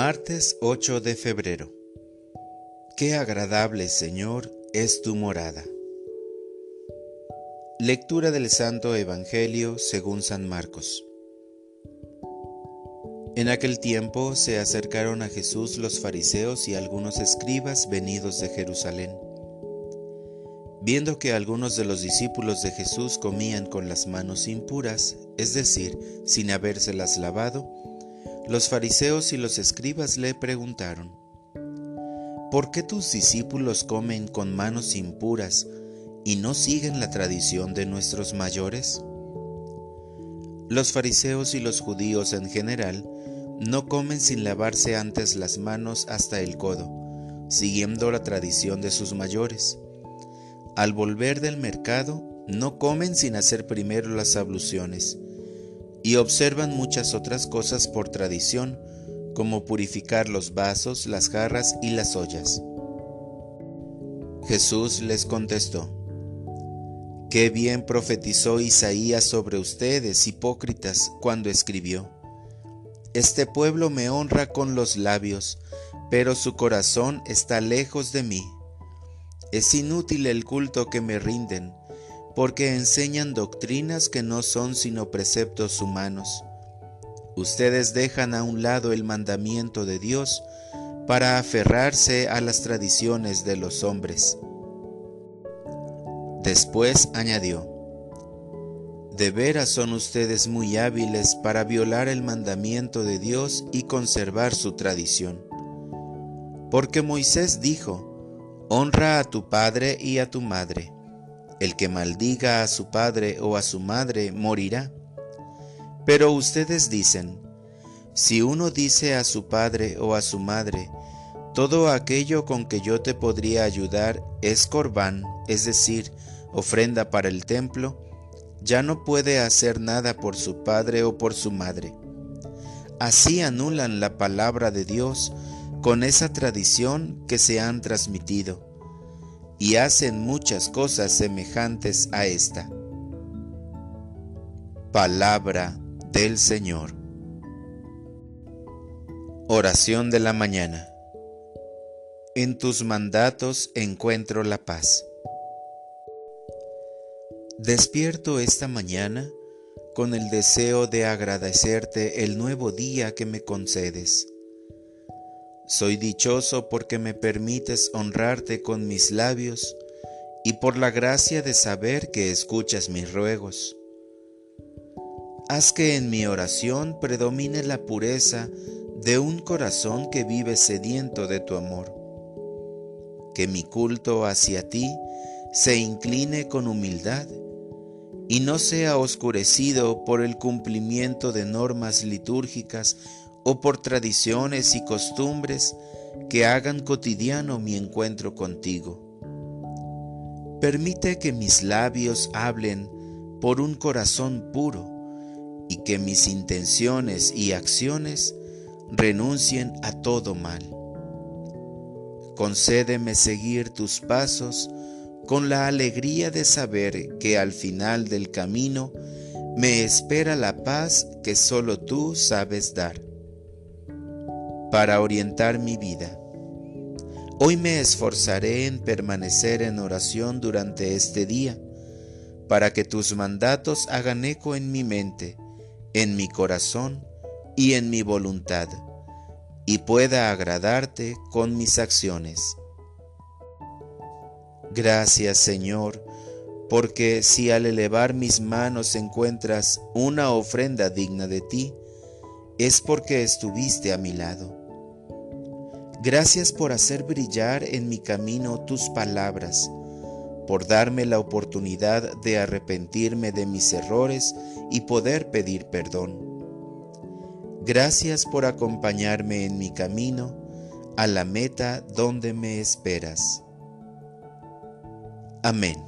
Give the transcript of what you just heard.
Martes 8 de febrero. Qué agradable, Señor, es tu morada. Lectura del Santo Evangelio según San Marcos. En aquel tiempo se acercaron a Jesús los fariseos y algunos escribas venidos de Jerusalén. Viendo que algunos de los discípulos de Jesús comían con las manos impuras, es decir, sin habérselas lavado, los fariseos y los escribas le preguntaron, ¿por qué tus discípulos comen con manos impuras y no siguen la tradición de nuestros mayores? Los fariseos y los judíos en general no comen sin lavarse antes las manos hasta el codo, siguiendo la tradición de sus mayores. Al volver del mercado, no comen sin hacer primero las abluciones y observan muchas otras cosas por tradición, como purificar los vasos, las jarras y las ollas. Jesús les contestó, Qué bien profetizó Isaías sobre ustedes, hipócritas, cuando escribió, Este pueblo me honra con los labios, pero su corazón está lejos de mí. Es inútil el culto que me rinden, porque enseñan doctrinas que no son sino preceptos humanos. Ustedes dejan a un lado el mandamiento de Dios para aferrarse a las tradiciones de los hombres. Después añadió, De veras son ustedes muy hábiles para violar el mandamiento de Dios y conservar su tradición. Porque Moisés dijo, Honra a tu padre y a tu madre el que maldiga a su padre o a su madre morirá. Pero ustedes dicen, si uno dice a su padre o a su madre, todo aquello con que yo te podría ayudar es corbán, es decir, ofrenda para el templo, ya no puede hacer nada por su padre o por su madre. Así anulan la palabra de Dios con esa tradición que se han transmitido y hacen muchas cosas semejantes a esta. Palabra del Señor. Oración de la mañana. En tus mandatos encuentro la paz. Despierto esta mañana con el deseo de agradecerte el nuevo día que me concedes soy dichoso porque me permites honrarte con mis labios y por la gracia de saber que escuchas mis ruegos. Haz que en mi oración predomine la pureza de un corazón que vive sediento de tu amor. Que mi culto hacia ti se incline con humildad y no sea oscurecido por el cumplimiento de normas litúrgicas o por tradiciones y costumbres que hagan cotidiano mi encuentro contigo. Permite que mis labios hablen por un corazón puro y que mis intenciones y acciones renuncien a todo mal. Concédeme seguir tus pasos con la alegría de saber que al final del camino me espera la paz que solo tú sabes dar para orientar mi vida. Hoy me esforzaré en permanecer en oración durante este día, para que tus mandatos hagan eco en mi mente, en mi corazón y en mi voluntad, y pueda agradarte con mis acciones. Gracias Señor, porque si al elevar mis manos encuentras una ofrenda digna de ti, es porque estuviste a mi lado. Gracias por hacer brillar en mi camino tus palabras, por darme la oportunidad de arrepentirme de mis errores y poder pedir perdón. Gracias por acompañarme en mi camino a la meta donde me esperas. Amén.